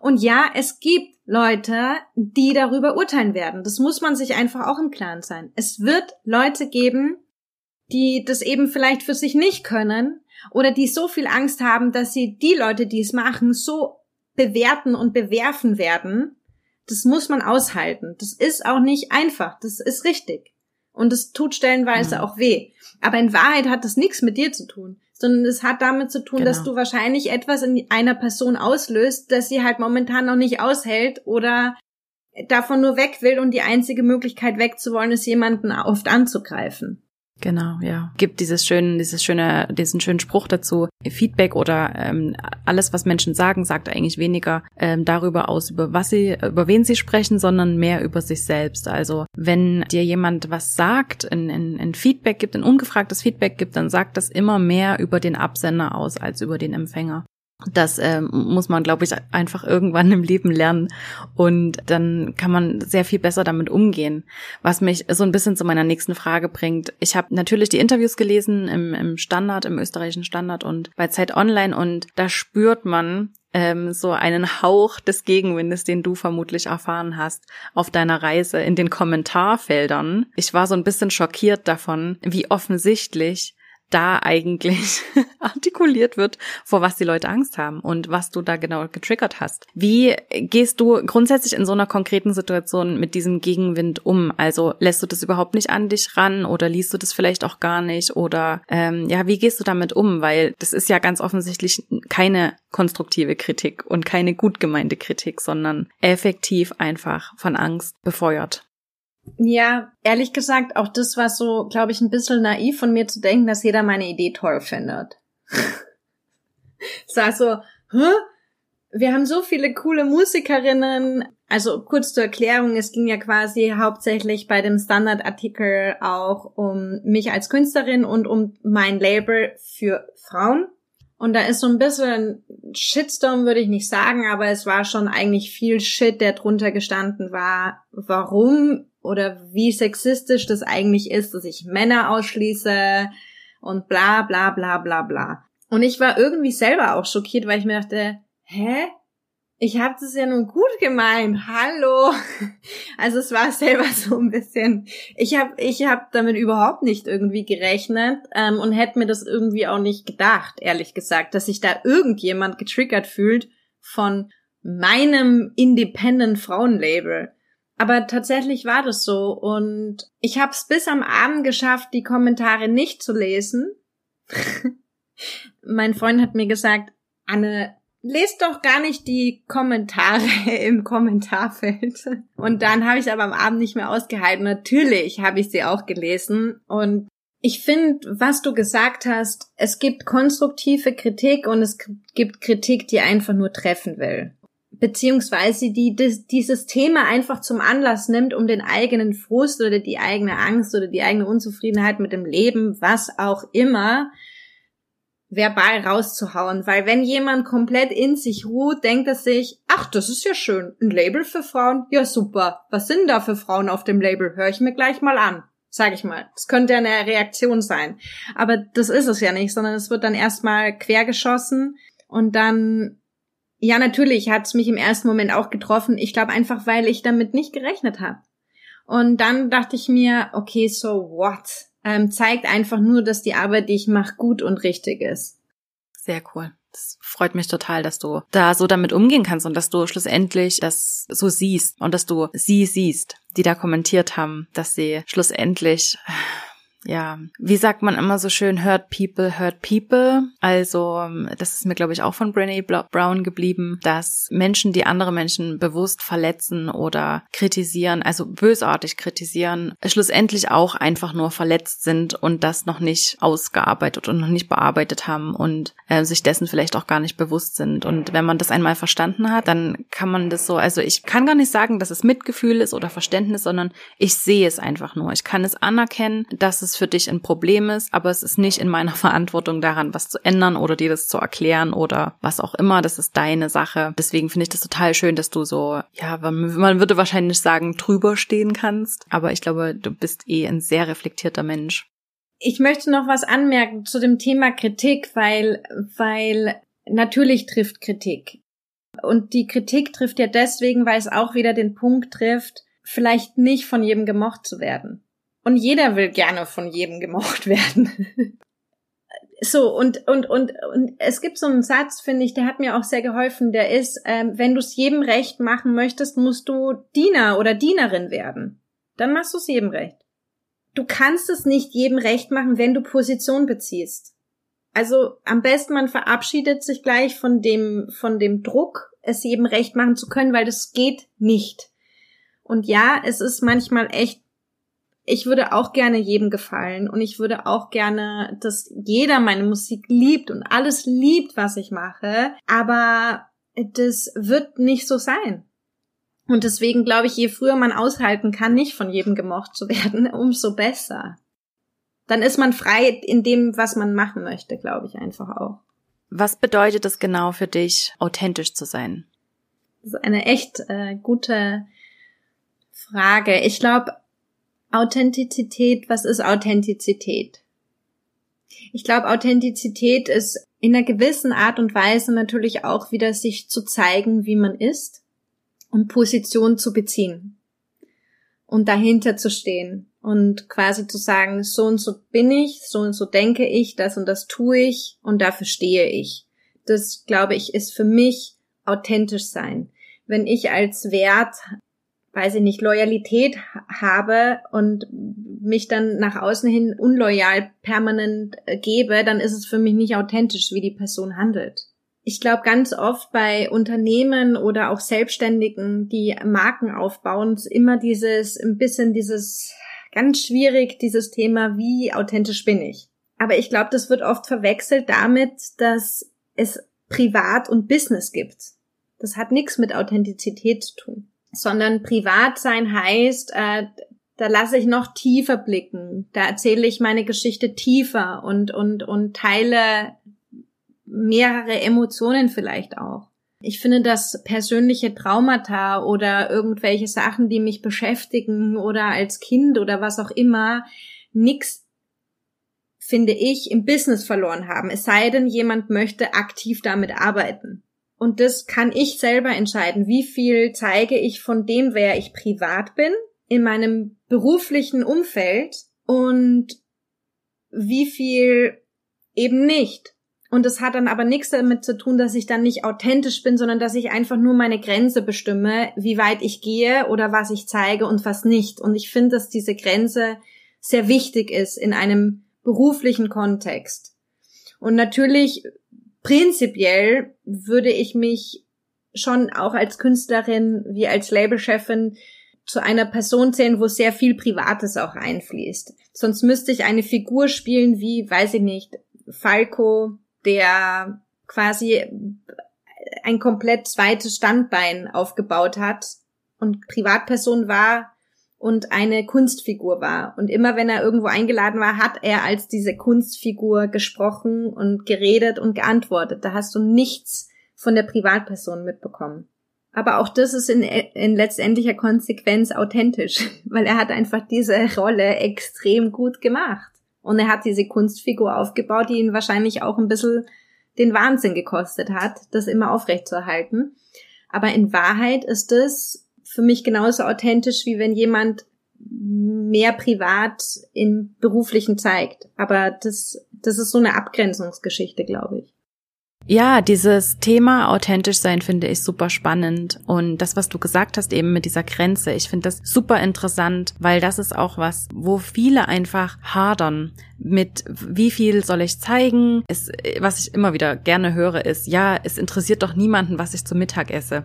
Und ja, es gibt Leute, die darüber urteilen werden. Das muss man sich einfach auch im Klaren sein. Es wird Leute geben, die das eben vielleicht für sich nicht können oder die so viel Angst haben, dass sie die Leute, die es machen, so bewerten und bewerfen werden. Das muss man aushalten. Das ist auch nicht einfach. Das ist richtig. Und es tut stellenweise mhm. auch weh. Aber in Wahrheit hat das nichts mit dir zu tun sondern es hat damit zu tun, genau. dass du wahrscheinlich etwas in einer Person auslöst, dass sie halt momentan noch nicht aushält oder davon nur weg will und die einzige Möglichkeit wegzuwollen ist, jemanden oft anzugreifen. Genau, ja. Gibt dieses schöne, dieses schöne, diesen schönen Spruch dazu. Feedback oder ähm, alles, was Menschen sagen, sagt eigentlich weniger ähm, darüber aus, über was sie, über wen sie sprechen, sondern mehr über sich selbst. Also wenn dir jemand was sagt, in, in, in Feedback gibt, ein ungefragtes Feedback gibt, dann sagt das immer mehr über den Absender aus als über den Empfänger. Das ähm, muss man, glaube ich, einfach irgendwann im Leben lernen. Und dann kann man sehr viel besser damit umgehen. Was mich so ein bisschen zu meiner nächsten Frage bringt. Ich habe natürlich die Interviews gelesen im, im Standard, im österreichischen Standard und bei Zeit Online und da spürt man, ähm, so einen Hauch des Gegenwindes, den du vermutlich erfahren hast auf deiner Reise in den Kommentarfeldern. Ich war so ein bisschen schockiert davon, wie offensichtlich da eigentlich artikuliert wird, vor was die Leute Angst haben und was du da genau getriggert hast. Wie gehst du grundsätzlich in so einer konkreten Situation mit diesem Gegenwind um? Also lässt du das überhaupt nicht an dich ran oder liest du das vielleicht auch gar nicht? Oder ähm, ja, wie gehst du damit um? Weil das ist ja ganz offensichtlich keine konstruktive Kritik und keine gut gemeinte Kritik, sondern effektiv einfach von Angst befeuert. Ja, ehrlich gesagt, auch das war so, glaube ich, ein bisschen naiv von mir zu denken, dass jeder meine Idee toll findet. es war so, hä? Wir haben so viele coole Musikerinnen. Also kurz zur Erklärung, es ging ja quasi hauptsächlich bei dem Standardartikel auch um mich als Künstlerin und um mein Label für Frauen. Und da ist so ein bisschen Shitstorm, würde ich nicht sagen, aber es war schon eigentlich viel Shit, der drunter gestanden war. Warum oder wie sexistisch das eigentlich ist, dass ich Männer ausschließe und bla bla bla bla bla. Und ich war irgendwie selber auch schockiert, weil ich mir dachte, hä? Ich habe das ja nun gut gemeint. Hallo. Also es war selber so ein bisschen. Ich habe ich hab damit überhaupt nicht irgendwie gerechnet ähm, und hätte mir das irgendwie auch nicht gedacht, ehrlich gesagt, dass sich da irgendjemand getriggert fühlt von meinem Independent Frauenlabel. Aber tatsächlich war das so und ich habe es bis am Abend geschafft, die Kommentare nicht zu lesen. mein Freund hat mir gesagt, Anne, lest doch gar nicht die Kommentare im Kommentarfeld. Und dann habe ich aber am Abend nicht mehr ausgehalten. Natürlich habe ich sie auch gelesen und ich finde, was du gesagt hast, es gibt konstruktive Kritik und es gibt Kritik, die einfach nur treffen will beziehungsweise die das, dieses Thema einfach zum Anlass nimmt, um den eigenen Frust oder die eigene Angst oder die eigene Unzufriedenheit mit dem Leben, was auch immer, verbal rauszuhauen. Weil wenn jemand komplett in sich ruht, denkt er sich, ach, das ist ja schön, ein Label für Frauen, ja super. Was sind da für Frauen auf dem Label? Hör ich mir gleich mal an. Sag ich mal. Das könnte ja eine Reaktion sein. Aber das ist es ja nicht, sondern es wird dann erstmal quergeschossen und dann ja, natürlich hat es mich im ersten Moment auch getroffen. Ich glaube einfach, weil ich damit nicht gerechnet habe. Und dann dachte ich mir, okay, so what? Ähm, zeigt einfach nur, dass die Arbeit, die ich mache, gut und richtig ist. Sehr cool. Das freut mich total, dass du da so damit umgehen kannst und dass du schlussendlich das so siehst und dass du sie siehst, die da kommentiert haben, dass sie schlussendlich ja, wie sagt man immer so schön, hurt people, hurt people. Also, das ist mir, glaube ich, auch von Brené Brown geblieben, dass Menschen, die andere Menschen bewusst verletzen oder kritisieren, also bösartig kritisieren, schlussendlich auch einfach nur verletzt sind und das noch nicht ausgearbeitet und noch nicht bearbeitet haben und äh, sich dessen vielleicht auch gar nicht bewusst sind. Und wenn man das einmal verstanden hat, dann kann man das so, also ich kann gar nicht sagen, dass es Mitgefühl ist oder Verständnis, sondern ich sehe es einfach nur. Ich kann es anerkennen, dass es für dich ein Problem ist, aber es ist nicht in meiner Verantwortung daran, was zu ändern oder dir das zu erklären oder was auch immer. Das ist deine Sache. Deswegen finde ich das total schön, dass du so, ja, man würde wahrscheinlich sagen, drüber stehen kannst. Aber ich glaube, du bist eh ein sehr reflektierter Mensch. Ich möchte noch was anmerken zu dem Thema Kritik, weil, weil natürlich trifft Kritik. Und die Kritik trifft ja deswegen, weil es auch wieder den Punkt trifft, vielleicht nicht von jedem gemocht zu werden. Und jeder will gerne von jedem gemocht werden. so, und, und, und, und es gibt so einen Satz, finde ich, der hat mir auch sehr geholfen, der ist, ähm, wenn du es jedem recht machen möchtest, musst du Diener oder Dienerin werden. Dann machst du es jedem recht. Du kannst es nicht jedem recht machen, wenn du Position beziehst. Also am besten man verabschiedet sich gleich von dem, von dem Druck, es jedem recht machen zu können, weil das geht nicht. Und ja, es ist manchmal echt ich würde auch gerne jedem gefallen und ich würde auch gerne, dass jeder meine Musik liebt und alles liebt, was ich mache, aber das wird nicht so sein. Und deswegen glaube ich, je früher man aushalten kann, nicht von jedem gemocht zu werden, umso besser. Dann ist man frei in dem, was man machen möchte, glaube ich einfach auch. Was bedeutet es genau für dich, authentisch zu sein? Das ist eine echt äh, gute Frage. Ich glaube, Authentizität, was ist Authentizität? Ich glaube, Authentizität ist in einer gewissen Art und Weise natürlich auch wieder sich zu zeigen, wie man ist und Position zu beziehen und dahinter zu stehen Und quasi zu sagen, so und so bin ich, so und so denke ich, das und das tue ich und dafür stehe ich. Das, glaube ich, ist für mich authentisch sein. Wenn ich als Wert, weiß ich nicht, Loyalität habe und mich dann nach außen hin unloyal permanent äh, gebe, dann ist es für mich nicht authentisch, wie die Person handelt. Ich glaube ganz oft bei Unternehmen oder auch Selbstständigen, die Marken aufbauen, ist immer dieses, ein bisschen dieses ganz schwierig, dieses Thema, wie authentisch bin ich. Aber ich glaube, das wird oft verwechselt damit, dass es Privat und Business gibt. Das hat nichts mit Authentizität zu tun, sondern privat sein heißt, äh, da lasse ich noch tiefer blicken, da erzähle ich meine Geschichte tiefer und und und teile mehrere Emotionen vielleicht auch. Ich finde, dass persönliche Traumata oder irgendwelche Sachen, die mich beschäftigen oder als Kind oder was auch immer, nix, finde ich, im Business verloren haben. Es sei denn, jemand möchte aktiv damit arbeiten. Und das kann ich selber entscheiden. Wie viel zeige ich von dem, wer ich privat bin, in meinem beruflichen Umfeld und wie viel eben nicht. Und es hat dann aber nichts damit zu tun, dass ich dann nicht authentisch bin, sondern dass ich einfach nur meine Grenze bestimme, wie weit ich gehe oder was ich zeige und was nicht. Und ich finde, dass diese Grenze sehr wichtig ist in einem beruflichen Kontext. Und natürlich, prinzipiell würde ich mich schon auch als Künstlerin wie als Labelchefin zu einer Person zählen, wo sehr viel Privates auch einfließt. Sonst müsste ich eine Figur spielen wie, weiß ich nicht, Falco der quasi ein komplett zweites Standbein aufgebaut hat und Privatperson war und eine Kunstfigur war. Und immer wenn er irgendwo eingeladen war, hat er als diese Kunstfigur gesprochen und geredet und geantwortet. Da hast du nichts von der Privatperson mitbekommen. Aber auch das ist in, in letztendlicher Konsequenz authentisch, weil er hat einfach diese Rolle extrem gut gemacht. Und er hat diese Kunstfigur aufgebaut, die ihn wahrscheinlich auch ein bisschen den Wahnsinn gekostet hat, das immer aufrechtzuerhalten. Aber in Wahrheit ist es für mich genauso authentisch, wie wenn jemand mehr privat im beruflichen zeigt. Aber das, das ist so eine Abgrenzungsgeschichte, glaube ich. Ja, dieses Thema authentisch sein finde ich super spannend. Und das, was du gesagt hast, eben mit dieser Grenze, ich finde das super interessant, weil das ist auch was, wo viele einfach hadern mit wie viel soll ich zeigen. Es, was ich immer wieder gerne höre, ist, ja, es interessiert doch niemanden, was ich zum Mittag esse.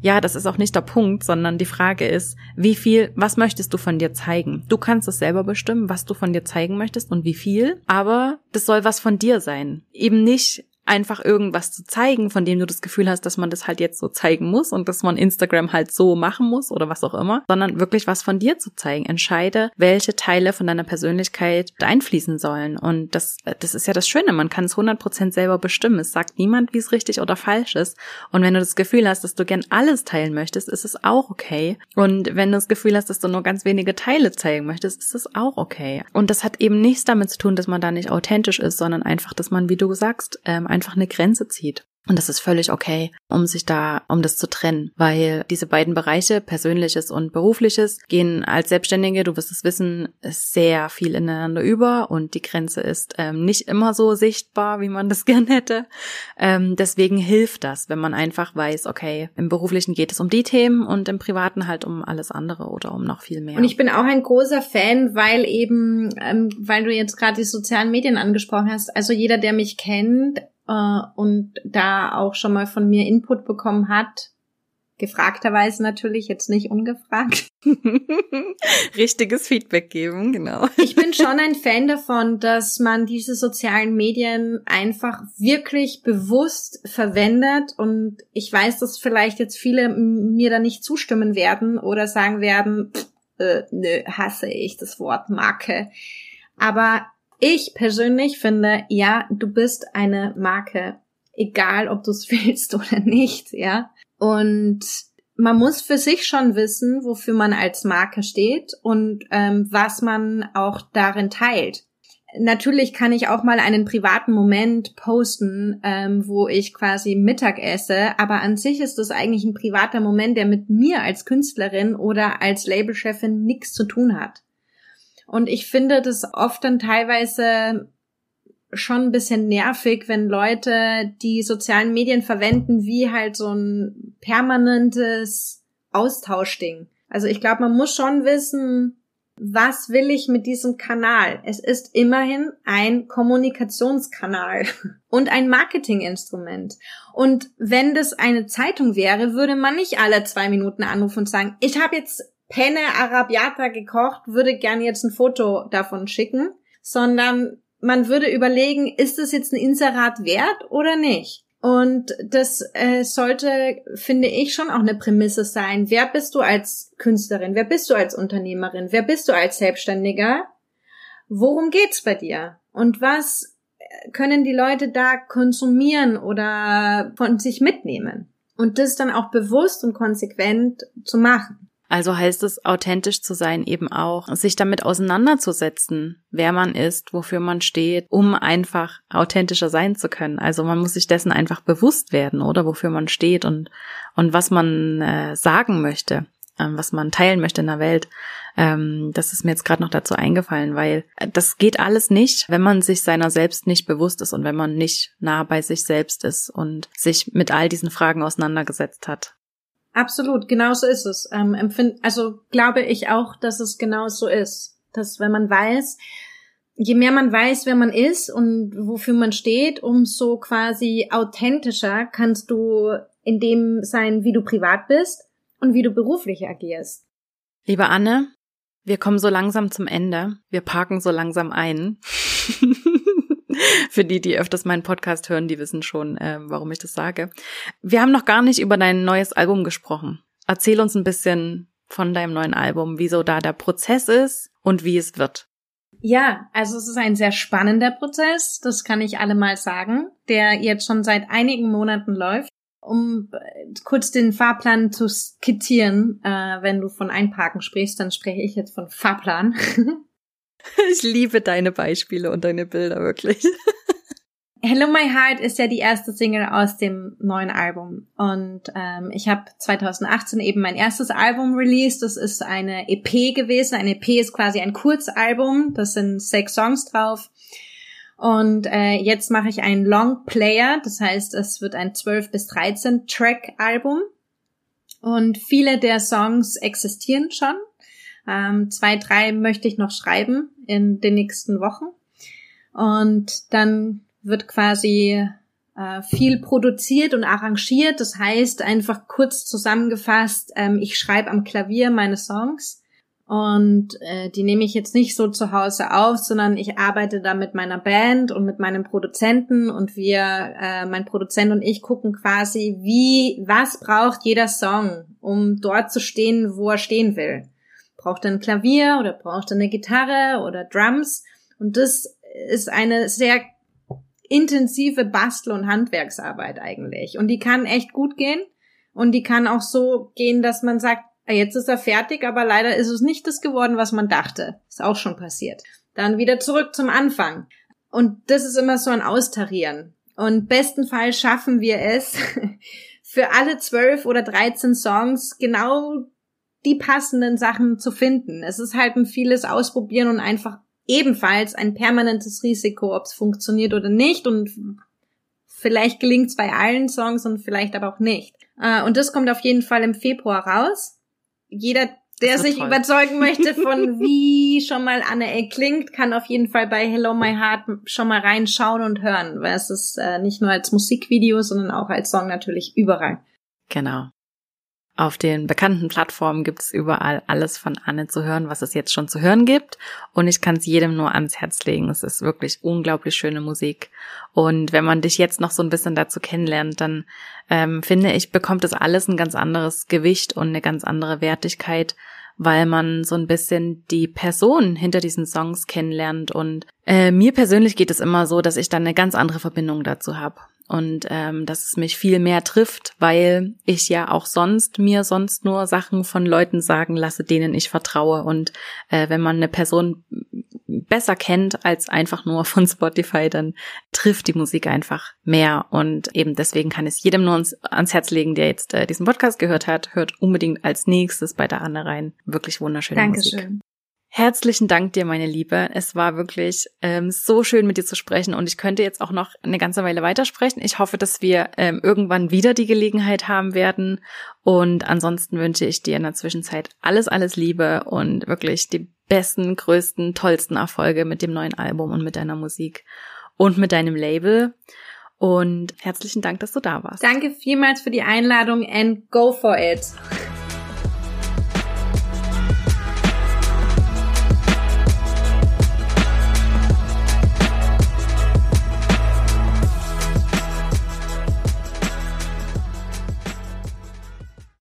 Ja, das ist auch nicht der Punkt, sondern die Frage ist, wie viel, was möchtest du von dir zeigen? Du kannst es selber bestimmen, was du von dir zeigen möchtest und wie viel, aber das soll was von dir sein. Eben nicht einfach irgendwas zu zeigen, von dem du das Gefühl hast, dass man das halt jetzt so zeigen muss und dass man Instagram halt so machen muss oder was auch immer, sondern wirklich was von dir zu zeigen. Entscheide, welche Teile von deiner Persönlichkeit einfließen sollen. Und das, das ist ja das Schöne, man kann es 100% selber bestimmen. Es sagt niemand, wie es richtig oder falsch ist. Und wenn du das Gefühl hast, dass du gern alles teilen möchtest, ist es auch okay. Und wenn du das Gefühl hast, dass du nur ganz wenige Teile zeigen möchtest, ist es auch okay. Und das hat eben nichts damit zu tun, dass man da nicht authentisch ist, sondern einfach, dass man, wie du sagst, ähm, einfach eine Grenze zieht. Und das ist völlig okay, um sich da, um das zu trennen, weil diese beiden Bereiche, persönliches und berufliches, gehen als Selbstständige, du wirst es wissen, sehr viel ineinander über und die Grenze ist ähm, nicht immer so sichtbar, wie man das gern hätte. Ähm, deswegen hilft das, wenn man einfach weiß, okay, im beruflichen geht es um die Themen und im privaten halt um alles andere oder um noch viel mehr. Und ich bin auch ein großer Fan, weil eben, ähm, weil du jetzt gerade die sozialen Medien angesprochen hast, also jeder, der mich kennt, äh, und da auch schon mal von mir Input bekommen hat. Gefragterweise natürlich, jetzt nicht ungefragt. Richtiges Feedback geben, genau. Ich bin schon ein Fan davon, dass man diese sozialen Medien einfach wirklich bewusst verwendet und ich weiß, dass vielleicht jetzt viele mir da nicht zustimmen werden oder sagen werden, pff, äh, nö, hasse ich das Wort Marke. Aber ich persönlich finde, ja, du bist eine Marke, egal ob du es willst oder nicht, ja. Und man muss für sich schon wissen, wofür man als Marke steht und ähm, was man auch darin teilt. Natürlich kann ich auch mal einen privaten Moment posten, ähm, wo ich quasi Mittag esse, aber an sich ist das eigentlich ein privater Moment, der mit mir als Künstlerin oder als Labelchefin nichts zu tun hat. Und ich finde das oft dann teilweise schon ein bisschen nervig, wenn Leute die sozialen Medien verwenden wie halt so ein permanentes Austauschding. Also ich glaube, man muss schon wissen, was will ich mit diesem Kanal? Es ist immerhin ein Kommunikationskanal und ein Marketinginstrument. Und wenn das eine Zeitung wäre, würde man nicht alle zwei Minuten anrufen und sagen, ich habe jetzt Penne Arabiata gekocht, würde gern jetzt ein Foto davon schicken, sondern man würde überlegen, ist es jetzt ein Inserat wert oder nicht? Und das äh, sollte, finde ich, schon auch eine Prämisse sein. Wer bist du als Künstlerin? Wer bist du als Unternehmerin? Wer bist du als Selbstständiger? Worum geht's bei dir? Und was können die Leute da konsumieren oder von sich mitnehmen? Und das dann auch bewusst und konsequent zu machen. Also heißt es, authentisch zu sein, eben auch, sich damit auseinanderzusetzen, wer man ist, wofür man steht, um einfach authentischer sein zu können. Also man muss sich dessen einfach bewusst werden, oder wofür man steht und, und was man äh, sagen möchte, äh, was man teilen möchte in der Welt. Ähm, das ist mir jetzt gerade noch dazu eingefallen, weil das geht alles nicht, wenn man sich seiner selbst nicht bewusst ist und wenn man nicht nah bei sich selbst ist und sich mit all diesen Fragen auseinandergesetzt hat. Absolut, genau so ist es. Ähm, empfind, also glaube ich auch, dass es genau so ist. Dass wenn man weiß, je mehr man weiß, wer man ist und wofür man steht, umso quasi authentischer kannst du in dem sein, wie du privat bist und wie du beruflich agierst. Liebe Anne, wir kommen so langsam zum Ende. Wir parken so langsam ein. Für die, die öfters meinen Podcast hören, die wissen schon, äh, warum ich das sage. Wir haben noch gar nicht über dein neues Album gesprochen. Erzähl uns ein bisschen von deinem neuen Album, wieso da der Prozess ist und wie es wird. Ja, also es ist ein sehr spannender Prozess, das kann ich alle mal sagen, der jetzt schon seit einigen Monaten läuft. Um äh, kurz den Fahrplan zu skizzieren, äh, wenn du von Einparken sprichst, dann spreche ich jetzt von Fahrplan. Ich liebe deine Beispiele und deine Bilder wirklich. Hello My Heart ist ja die erste Single aus dem neuen Album und ähm, ich habe 2018 eben mein erstes Album released. Das ist eine EP gewesen. Eine EP ist quasi ein Kurzalbum. Das sind sechs Songs drauf. Und äh, jetzt mache ich einen Long Player. Das heißt, es wird ein 12 bis 13 Track Album. Und viele der Songs existieren schon. Ähm, zwei, drei möchte ich noch schreiben in den nächsten Wochen. Und dann wird quasi äh, viel produziert und arrangiert. Das heißt, einfach kurz zusammengefasst, ähm, ich schreibe am Klavier meine Songs und äh, die nehme ich jetzt nicht so zu Hause auf, sondern ich arbeite da mit meiner Band und mit meinem Produzenten und wir, äh, mein Produzent und ich gucken quasi, wie, was braucht jeder Song, um dort zu stehen, wo er stehen will. Braucht ein Klavier oder braucht eine Gitarre oder Drums? Und das ist eine sehr intensive Bastel- und Handwerksarbeit eigentlich. Und die kann echt gut gehen. Und die kann auch so gehen, dass man sagt, ah, jetzt ist er fertig, aber leider ist es nicht das geworden, was man dachte. Ist auch schon passiert. Dann wieder zurück zum Anfang. Und das ist immer so ein Austarieren. Und bestenfalls schaffen wir es, für alle zwölf oder dreizehn Songs genau die passenden Sachen zu finden. Es ist halt ein vieles Ausprobieren und einfach ebenfalls ein permanentes Risiko, ob es funktioniert oder nicht. Und vielleicht gelingt es bei allen Songs und vielleicht aber auch nicht. Äh, und das kommt auf jeden Fall im Februar raus. Jeder, der sich toll. überzeugen möchte von wie schon mal Anne Eck klingt, kann auf jeden Fall bei Hello My Heart schon mal reinschauen und hören, weil es ist äh, nicht nur als Musikvideo, sondern auch als Song natürlich überall. Genau. Auf den bekannten Plattformen gibt es überall alles von Anne zu hören, was es jetzt schon zu hören gibt. Und ich kann es jedem nur ans Herz legen. Es ist wirklich unglaublich schöne Musik. Und wenn man dich jetzt noch so ein bisschen dazu kennenlernt, dann ähm, finde ich, bekommt es alles ein ganz anderes Gewicht und eine ganz andere Wertigkeit, weil man so ein bisschen die Person hinter diesen Songs kennenlernt. Und äh, mir persönlich geht es immer so, dass ich dann eine ganz andere Verbindung dazu habe und ähm, dass es mich viel mehr trifft, weil ich ja auch sonst mir sonst nur Sachen von Leuten sagen lasse, denen ich vertraue. Und äh, wenn man eine Person besser kennt als einfach nur von Spotify, dann trifft die Musik einfach mehr. Und eben deswegen kann es jedem nur ans, ans Herz legen, der jetzt äh, diesen Podcast gehört hat, hört unbedingt als nächstes bei der Anne rein. Wirklich wunderschöne Dankeschön. Musik. Herzlichen Dank dir, meine Liebe. Es war wirklich ähm, so schön, mit dir zu sprechen und ich könnte jetzt auch noch eine ganze Weile weitersprechen. Ich hoffe, dass wir ähm, irgendwann wieder die Gelegenheit haben werden. Und ansonsten wünsche ich dir in der Zwischenzeit alles, alles Liebe und wirklich die besten, größten, tollsten Erfolge mit dem neuen Album und mit deiner Musik und mit deinem Label. Und herzlichen Dank, dass du da warst. Danke vielmals für die Einladung and go for it.